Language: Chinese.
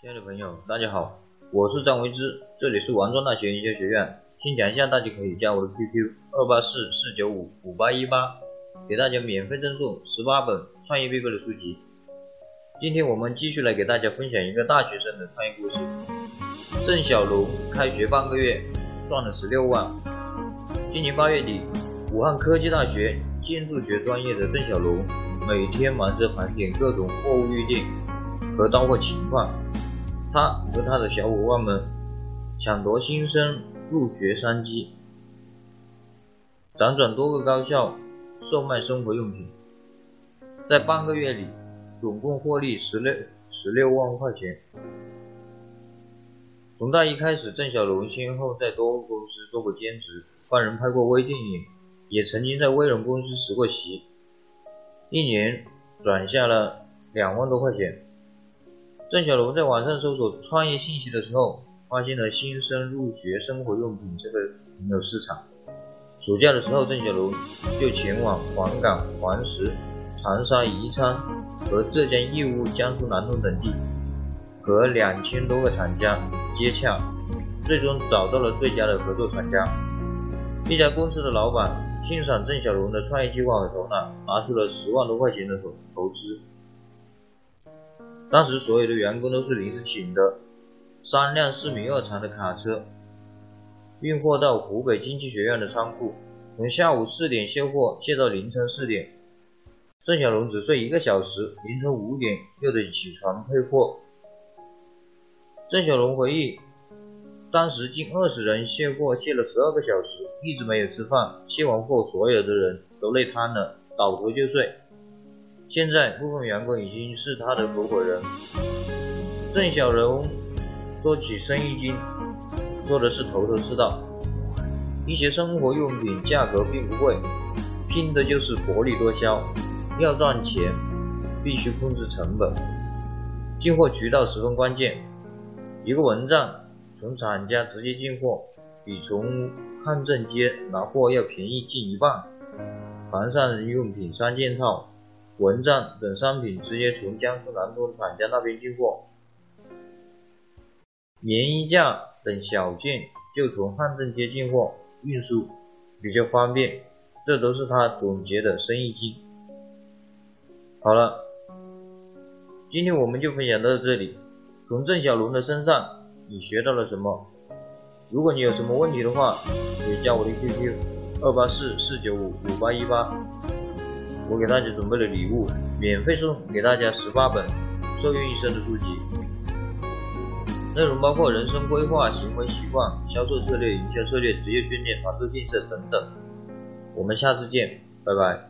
亲爱的朋友，大家好，我是张维之，这里是王庄大学营销学院。先讲一下，大家可以加我的 QQ 二八四四九五五八一八，给大家免费赠送十八本创业必备的书籍。今天我们继续来给大家分享一个大学生的创业故事。郑小龙开学半个月赚了十六万。今年八月底，武汉科技大学建筑学专业的郑小龙每天忙着盘点各种货物预订和到货情况。他和他的小伙伴们抢夺新生入学商机，辗转多个高校售卖生活用品，在半个月里总共获利十六十六万块钱。从大一开始，郑小龙先后在多个公司做过兼职，帮人拍过微电影，也曾经在微软公司实过习，一年赚下了两万多块钱。郑小龙在网上搜索创业信息的时候，发现了新生入学生活用品这个很有市场。暑假的时候，郑小龙就前往黄冈、黄石、长沙、宜昌和浙江义乌、江苏南通等地，和两千多个厂家接洽，最终找到了最佳的合作厂家。一家公司的老板欣赏郑小龙的创业计划和头脑，拿出了十万多块钱的投投资。当时所有的员工都是临时请的，三辆四米二长的卡车运货到湖北经济学院的仓库，从下午四点卸货卸到凌晨四点。郑小龙只睡一个小时，凌晨五点又得起床配货。郑小龙回忆，当时近二十人卸货卸了十二个小时，一直没有吃饭。卸完货，所有的人都累瘫了，倒头就睡。现在部分员工已经是他的合伙人。郑小龙做起生意经，做的是头头是道。一些生活用品价格并不贵，拼的就是薄利多销。要赚钱，必须控制成本。进货渠道十分关键。一个蚊帐从厂家直接进货，比从汉正街拿货要便宜近一半。防晒用品三件套。蚊帐等商品直接从江苏南通厂家那边进货，棉衣架等小件就从汉正街进货，运输比较方便。这都是他总结的生意经。好了，今天我们就分享到这里。从郑小龙的身上，你学到了什么？如果你有什么问题的话，可以加我的 QQ：二八四四九五五八一八。我给大家准备了礼物，免费送给大家十八本受用一生的书籍，内容包括人生规划、行为习惯、销售策略、营销策略、职业训练、团队建设等等。我们下次见，拜拜。